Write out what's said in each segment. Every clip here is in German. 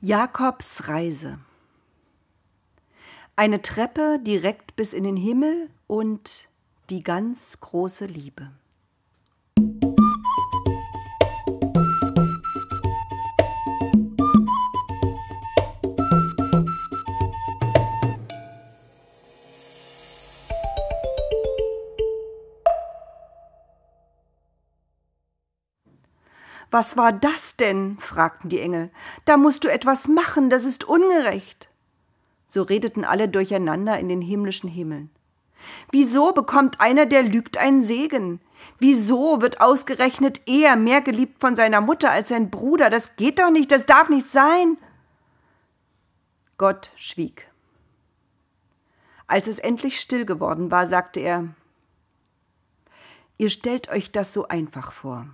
Jakobs Reise. Eine Treppe direkt bis in den Himmel und die ganz große Liebe. Was war das denn? fragten die Engel. Da musst du etwas machen, das ist ungerecht. So redeten alle durcheinander in den himmlischen Himmeln. Wieso bekommt einer, der lügt, einen Segen? Wieso wird ausgerechnet er mehr geliebt von seiner Mutter als sein Bruder? Das geht doch nicht, das darf nicht sein. Gott schwieg. Als es endlich still geworden war, sagte er Ihr stellt euch das so einfach vor.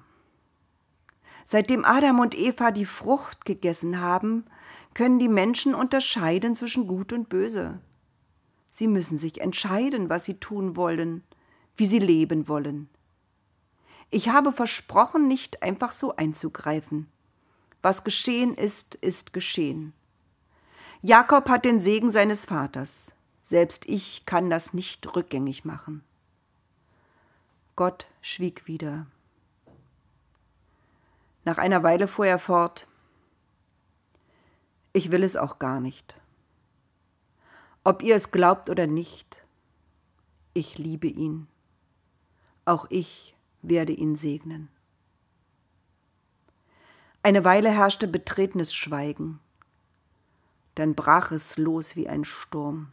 Seitdem Adam und Eva die Frucht gegessen haben, können die Menschen unterscheiden zwischen Gut und Böse. Sie müssen sich entscheiden, was sie tun wollen, wie sie leben wollen. Ich habe versprochen, nicht einfach so einzugreifen. Was geschehen ist, ist geschehen. Jakob hat den Segen seines Vaters. Selbst ich kann das nicht rückgängig machen. Gott schwieg wieder. Nach einer Weile fuhr er fort Ich will es auch gar nicht. Ob ihr es glaubt oder nicht, ich liebe ihn. Auch ich werde ihn segnen. Eine Weile herrschte betretenes Schweigen. Dann brach es los wie ein Sturm.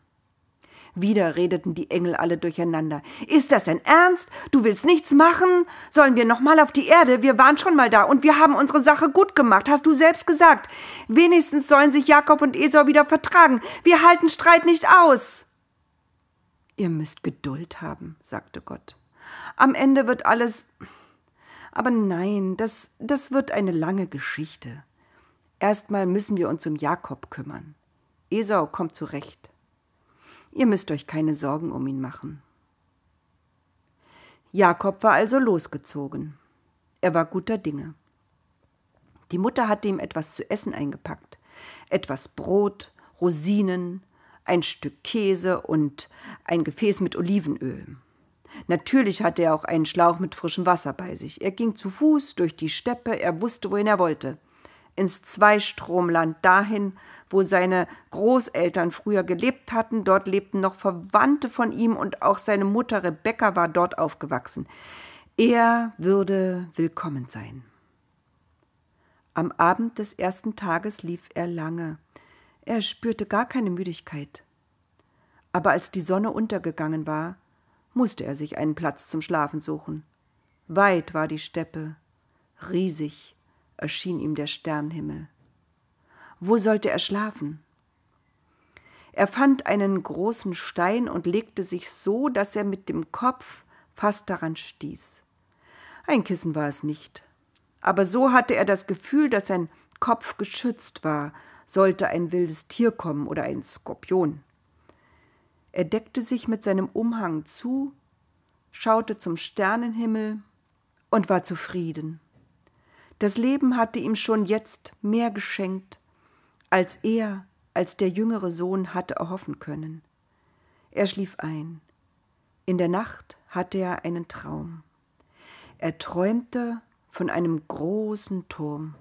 Wieder redeten die Engel alle durcheinander. Ist das denn ernst? Du willst nichts machen? Sollen wir noch mal auf die Erde? Wir waren schon mal da und wir haben unsere Sache gut gemacht, hast du selbst gesagt. Wenigstens sollen sich Jakob und Esau wieder vertragen. Wir halten Streit nicht aus. Ihr müsst Geduld haben, sagte Gott. Am Ende wird alles. Aber nein, das, das wird eine lange Geschichte. Erstmal müssen wir uns um Jakob kümmern. Esau kommt zurecht. Ihr müsst euch keine Sorgen um ihn machen. Jakob war also losgezogen. Er war guter Dinge. Die Mutter hatte ihm etwas zu essen eingepackt. Etwas Brot, Rosinen, ein Stück Käse und ein Gefäß mit Olivenöl. Natürlich hatte er auch einen Schlauch mit frischem Wasser bei sich. Er ging zu Fuß durch die Steppe, er wusste, wohin er wollte ins Zweistromland, dahin, wo seine Großeltern früher gelebt hatten. Dort lebten noch Verwandte von ihm und auch seine Mutter Rebecca war dort aufgewachsen. Er würde willkommen sein. Am Abend des ersten Tages lief er lange. Er spürte gar keine Müdigkeit. Aber als die Sonne untergegangen war, musste er sich einen Platz zum Schlafen suchen. Weit war die Steppe, riesig, erschien ihm der Sternhimmel. Wo sollte er schlafen? Er fand einen großen Stein und legte sich so, dass er mit dem Kopf fast daran stieß. Ein Kissen war es nicht, aber so hatte er das Gefühl, dass sein Kopf geschützt war, sollte ein wildes Tier kommen oder ein Skorpion. Er deckte sich mit seinem Umhang zu, schaute zum Sternenhimmel und war zufrieden. Das Leben hatte ihm schon jetzt mehr geschenkt, als er, als der jüngere Sohn hatte erhoffen können. Er schlief ein. In der Nacht hatte er einen Traum. Er träumte von einem großen Turm,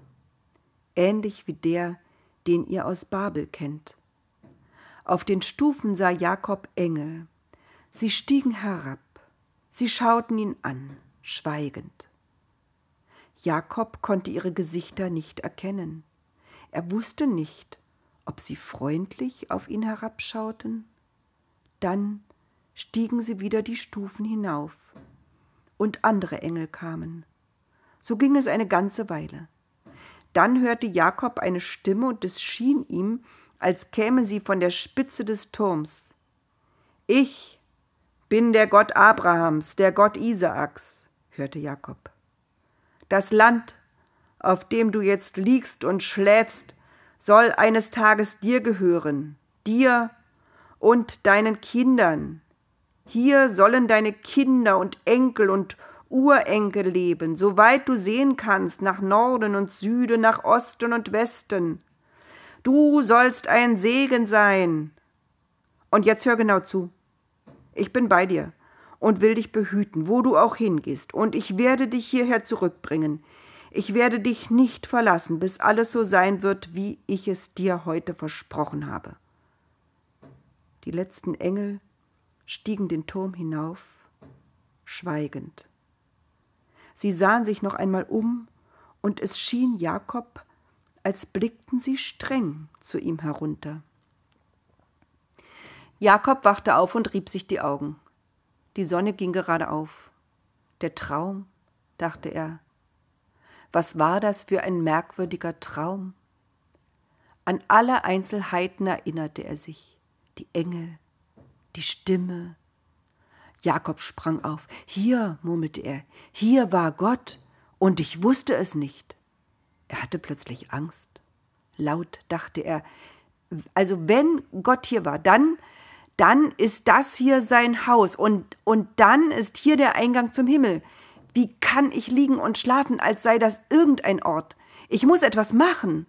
ähnlich wie der, den ihr aus Babel kennt. Auf den Stufen sah Jakob Engel. Sie stiegen herab, sie schauten ihn an, schweigend. Jakob konnte ihre Gesichter nicht erkennen. Er wusste nicht, ob sie freundlich auf ihn herabschauten. Dann stiegen sie wieder die Stufen hinauf, und andere Engel kamen. So ging es eine ganze Weile. Dann hörte Jakob eine Stimme, und es schien ihm, als käme sie von der Spitze des Turms. Ich bin der Gott Abrahams, der Gott Isaaks, hörte Jakob. Das Land, auf dem du jetzt liegst und schläfst, soll eines Tages dir gehören, dir und deinen Kindern. Hier sollen deine Kinder und Enkel und Urenkel leben, soweit du sehen kannst, nach Norden und Süden, nach Osten und Westen. Du sollst ein Segen sein. Und jetzt hör genau zu. Ich bin bei dir und will dich behüten, wo du auch hingehst, und ich werde dich hierher zurückbringen. Ich werde dich nicht verlassen, bis alles so sein wird, wie ich es dir heute versprochen habe. Die letzten Engel stiegen den Turm hinauf, schweigend. Sie sahen sich noch einmal um, und es schien Jakob, als blickten sie streng zu ihm herunter. Jakob wachte auf und rieb sich die Augen. Die Sonne ging gerade auf. Der Traum, dachte er. Was war das für ein merkwürdiger Traum? An alle Einzelheiten erinnerte er sich. Die Engel, die Stimme. Jakob sprang auf. Hier, murmelte er, hier war Gott, und ich wusste es nicht. Er hatte plötzlich Angst. Laut dachte er, also wenn Gott hier war, dann, dann ist das hier sein Haus und, und dann ist hier der Eingang zum Himmel. Wie kann ich liegen und schlafen, als sei das irgendein Ort? Ich muss etwas machen.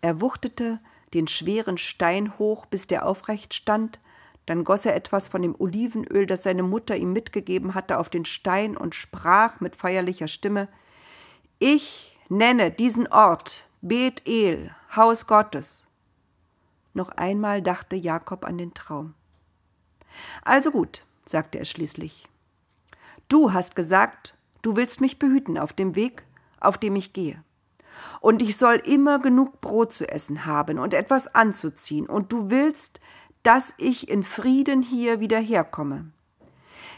Er wuchtete den schweren Stein hoch, bis der aufrecht stand, dann goss er etwas von dem Olivenöl, das seine Mutter ihm mitgegeben hatte, auf den Stein und sprach mit feierlicher Stimme Ich nenne diesen Ort Bethel, Haus Gottes. Noch einmal dachte Jakob an den Traum. Also gut, sagte er schließlich. Du hast gesagt, du willst mich behüten auf dem Weg, auf dem ich gehe. Und ich soll immer genug Brot zu essen haben und etwas anzuziehen, und du willst, dass ich in Frieden hier wieder herkomme.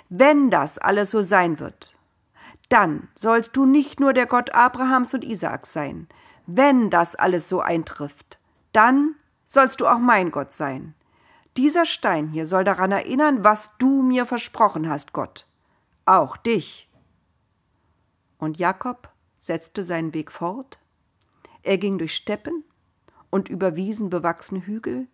Wenn das alles so sein wird, dann sollst du nicht nur der Gott Abrahams und Isaaks sein. Wenn das alles so eintrifft, dann sollst du auch mein Gott sein. Dieser Stein hier soll daran erinnern, was du mir versprochen hast, Gott. Auch dich. Und Jakob setzte seinen Weg fort. Er ging durch Steppen und über wiesenbewachsene Hügel,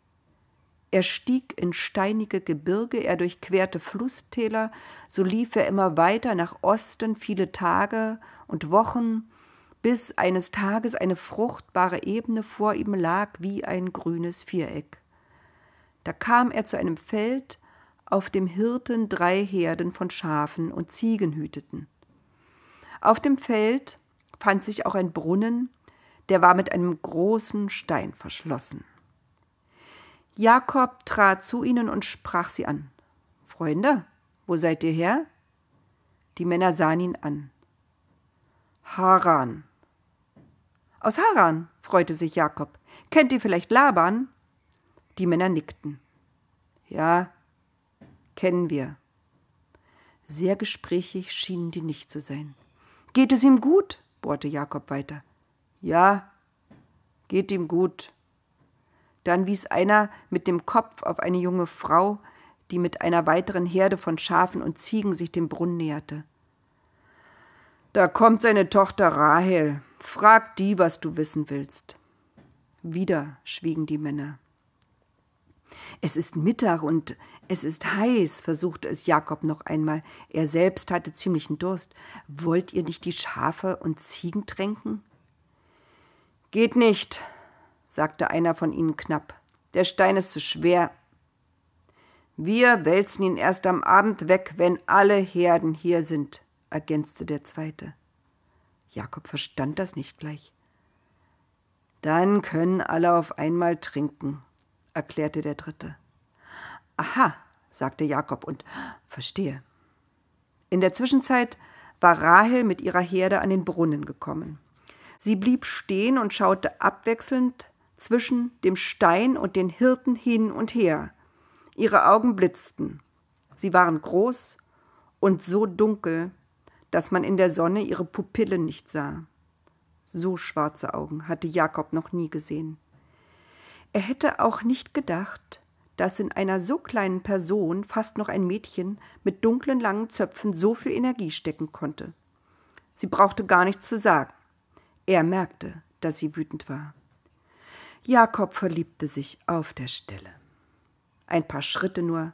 er stieg in steinige Gebirge, er durchquerte Flusstäler, so lief er immer weiter nach Osten viele Tage und Wochen, bis eines Tages eine fruchtbare Ebene vor ihm lag wie ein grünes Viereck. Da kam er zu einem Feld, auf dem Hirten drei Herden von Schafen und Ziegen hüteten. Auf dem Feld fand sich auch ein Brunnen, der war mit einem großen Stein verschlossen. Jakob trat zu ihnen und sprach sie an. Freunde, wo seid ihr her? Die Männer sahen ihn an. Haran. Aus Haran, freute sich Jakob. Kennt ihr vielleicht Laban? Die Männer nickten. Ja, kennen wir. Sehr gesprächig schienen die nicht zu sein. Geht es ihm gut? bohrte Jakob weiter. Ja, geht ihm gut, dann wies einer mit dem Kopf auf eine junge Frau, die mit einer weiteren Herde von Schafen und Ziegen sich dem Brunnen näherte. Da kommt seine Tochter Rahel. Frag die, was du wissen willst. Wieder schwiegen die Männer. Es ist Mittag und es ist heiß, versuchte es Jakob noch einmal. Er selbst hatte ziemlichen Durst. Wollt ihr nicht die Schafe und Ziegen tränken? Geht nicht, sagte einer von ihnen knapp. Der Stein ist zu schwer. Wir wälzen ihn erst am Abend weg, wenn alle Herden hier sind, ergänzte der zweite. Jakob verstand das nicht gleich. Dann können alle auf einmal trinken, erklärte der dritte. Aha, sagte Jakob und verstehe. In der Zwischenzeit war Rahel mit ihrer Herde an den Brunnen gekommen. Sie blieb stehen und schaute abwechselnd zwischen dem Stein und den Hirten hin und her. Ihre Augen blitzten. Sie waren groß und so dunkel, dass man in der Sonne ihre Pupillen nicht sah. So schwarze Augen hatte Jakob noch nie gesehen. Er hätte auch nicht gedacht, dass in einer so kleinen Person fast noch ein Mädchen mit dunklen langen Zöpfen so viel Energie stecken konnte. Sie brauchte gar nichts zu sagen. Er merkte, dass sie wütend war. Jakob verliebte sich auf der Stelle. Ein paar Schritte nur,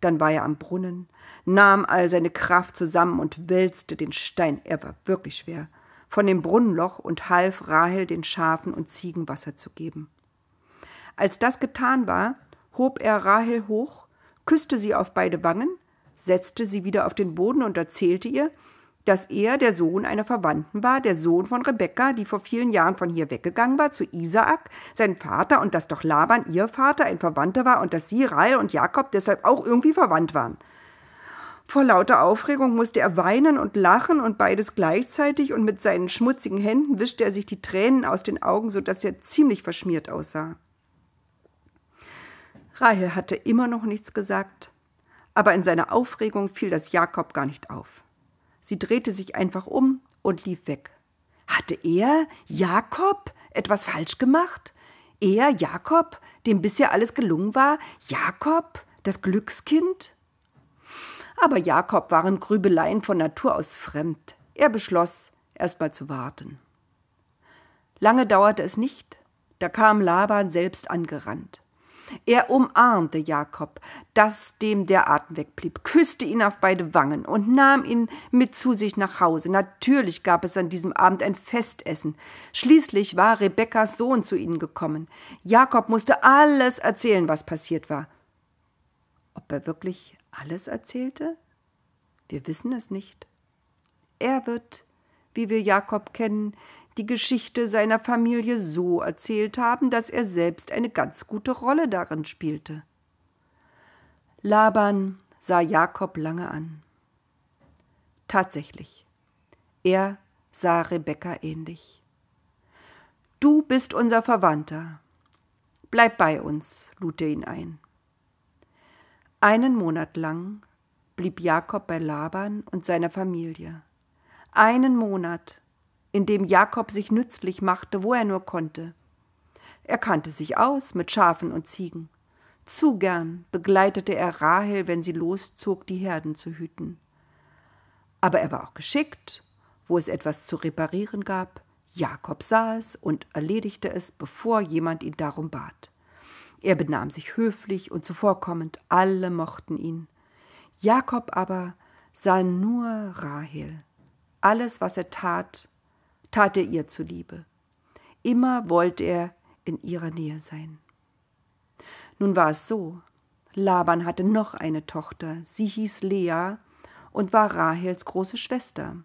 dann war er am Brunnen, nahm all seine Kraft zusammen und wälzte den Stein, er war wirklich schwer, von dem Brunnenloch und half Rahel den Schafen und Ziegen Wasser zu geben. Als das getan war, hob er Rahel hoch, küsste sie auf beide Wangen, setzte sie wieder auf den Boden und erzählte ihr, dass er der Sohn einer Verwandten war, der Sohn von Rebekka, die vor vielen Jahren von hier weggegangen war, zu Isaak, sein Vater, und dass doch Laban ihr Vater ein Verwandter war und dass sie, Rahel und Jakob deshalb auch irgendwie verwandt waren. Vor lauter Aufregung musste er weinen und lachen und beides gleichzeitig, und mit seinen schmutzigen Händen wischte er sich die Tränen aus den Augen, so dass er ziemlich verschmiert aussah. Rahel hatte immer noch nichts gesagt, aber in seiner Aufregung fiel das Jakob gar nicht auf. Sie drehte sich einfach um und lief weg. Hatte er, Jakob, etwas falsch gemacht? Er, Jakob, dem bisher alles gelungen war? Jakob, das Glückskind? Aber Jakob waren Grübeleien von Natur aus fremd. Er beschloss, erst mal zu warten. Lange dauerte es nicht, da kam Laban selbst angerannt. Er umarmte Jakob, dass dem der Atem wegblieb, küsste ihn auf beide Wangen und nahm ihn mit zu sich nach Hause. Natürlich gab es an diesem Abend ein Festessen. Schließlich war Rebekkas Sohn zu ihnen gekommen. Jakob musste alles erzählen, was passiert war. Ob er wirklich alles erzählte? Wir wissen es nicht. Er wird, wie wir Jakob kennen, die Geschichte seiner Familie so erzählt haben, dass er selbst eine ganz gute Rolle darin spielte. Laban sah Jakob lange an. Tatsächlich, er sah Rebekka ähnlich. Du bist unser Verwandter. Bleib bei uns, lud er ihn ein. Einen Monat lang blieb Jakob bei Laban und seiner Familie. Einen Monat in dem Jakob sich nützlich machte, wo er nur konnte. Er kannte sich aus mit Schafen und Ziegen. Zu gern begleitete er Rahel, wenn sie loszog, die Herden zu hüten. Aber er war auch geschickt, wo es etwas zu reparieren gab. Jakob sah es und erledigte es, bevor jemand ihn darum bat. Er benahm sich höflich und zuvorkommend, alle mochten ihn. Jakob aber sah nur Rahel. Alles, was er tat, tat er ihr zuliebe. Immer wollte er in ihrer Nähe sein. Nun war es so, Laban hatte noch eine Tochter, sie hieß Lea und war Rahels große Schwester.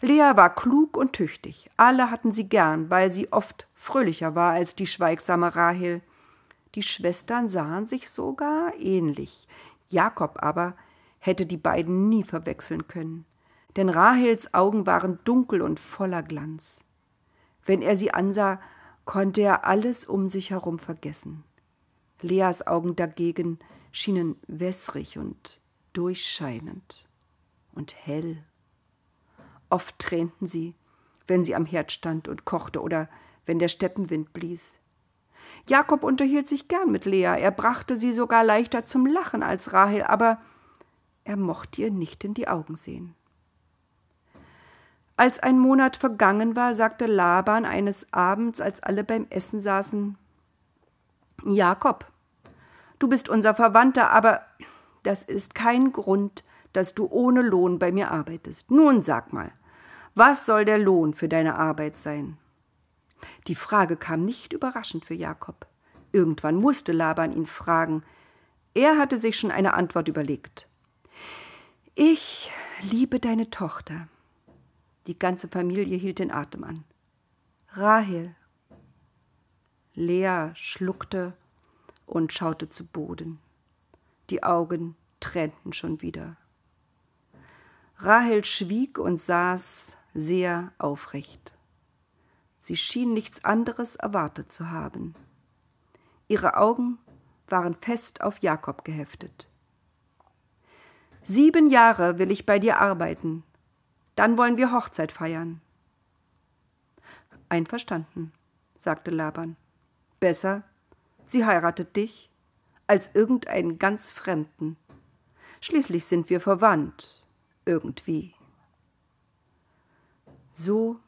Lea war klug und tüchtig, alle hatten sie gern, weil sie oft fröhlicher war als die schweigsame Rahel. Die Schwestern sahen sich sogar ähnlich, Jakob aber hätte die beiden nie verwechseln können denn Rahels Augen waren dunkel und voller Glanz. Wenn er sie ansah, konnte er alles um sich herum vergessen. Leas Augen dagegen schienen wässrig und durchscheinend und hell. Oft tränten sie, wenn sie am Herd stand und kochte oder wenn der Steppenwind blies. Jakob unterhielt sich gern mit Lea, er brachte sie sogar leichter zum Lachen als Rahel, aber er mochte ihr nicht in die Augen sehen. Als ein Monat vergangen war, sagte Laban eines Abends, als alle beim Essen saßen Jakob, du bist unser Verwandter, aber das ist kein Grund, dass du ohne Lohn bei mir arbeitest. Nun sag mal, was soll der Lohn für deine Arbeit sein? Die Frage kam nicht überraschend für Jakob. Irgendwann musste Laban ihn fragen. Er hatte sich schon eine Antwort überlegt. Ich liebe deine Tochter. Die ganze Familie hielt den Atem an. Rahel. Lea schluckte und schaute zu Boden. Die Augen tränten schon wieder. Rahel schwieg und saß sehr aufrecht. Sie schien nichts anderes erwartet zu haben. Ihre Augen waren fest auf Jakob geheftet. Sieben Jahre will ich bei dir arbeiten, dann wollen wir Hochzeit feiern. Einverstanden, sagte Laban. Besser, sie heiratet dich, als irgendeinen ganz Fremden. Schließlich sind wir verwandt, irgendwie. So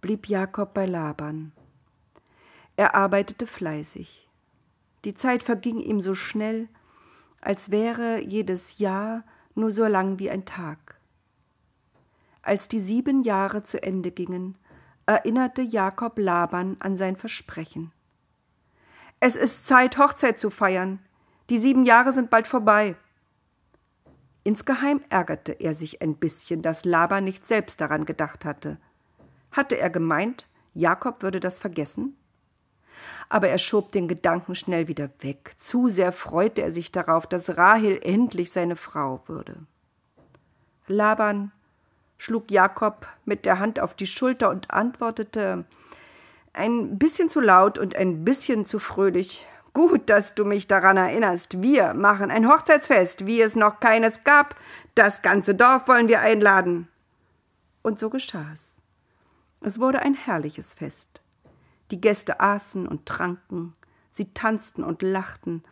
blieb Jakob bei Laban. Er arbeitete fleißig. Die Zeit verging ihm so schnell, als wäre jedes Jahr nur so lang wie ein Tag. Als die sieben Jahre zu Ende gingen, erinnerte Jakob Laban an sein Versprechen. Es ist Zeit, Hochzeit zu feiern. Die sieben Jahre sind bald vorbei. Insgeheim ärgerte er sich ein bisschen, dass Laban nicht selbst daran gedacht hatte. Hatte er gemeint, Jakob würde das vergessen? Aber er schob den Gedanken schnell wieder weg. Zu sehr freute er sich darauf, dass Rahel endlich seine Frau würde. Laban schlug Jakob mit der Hand auf die Schulter und antwortete ein bisschen zu laut und ein bisschen zu fröhlich. Gut, dass du mich daran erinnerst. Wir machen ein Hochzeitsfest, wie es noch keines gab. Das ganze Dorf wollen wir einladen. Und so geschah es. Es wurde ein herrliches Fest. Die Gäste aßen und tranken, sie tanzten und lachten,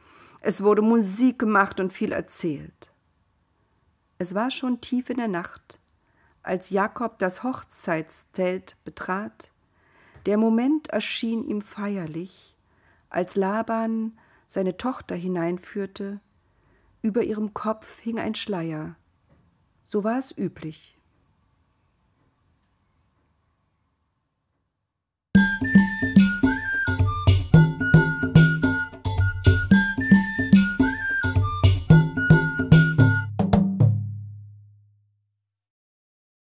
es wurde Musik gemacht und viel erzählt. Es war schon tief in der Nacht, als Jakob das Hochzeitszelt betrat. Der Moment erschien ihm feierlich, als Laban seine Tochter hineinführte. Über ihrem Kopf hing ein Schleier. So war es üblich.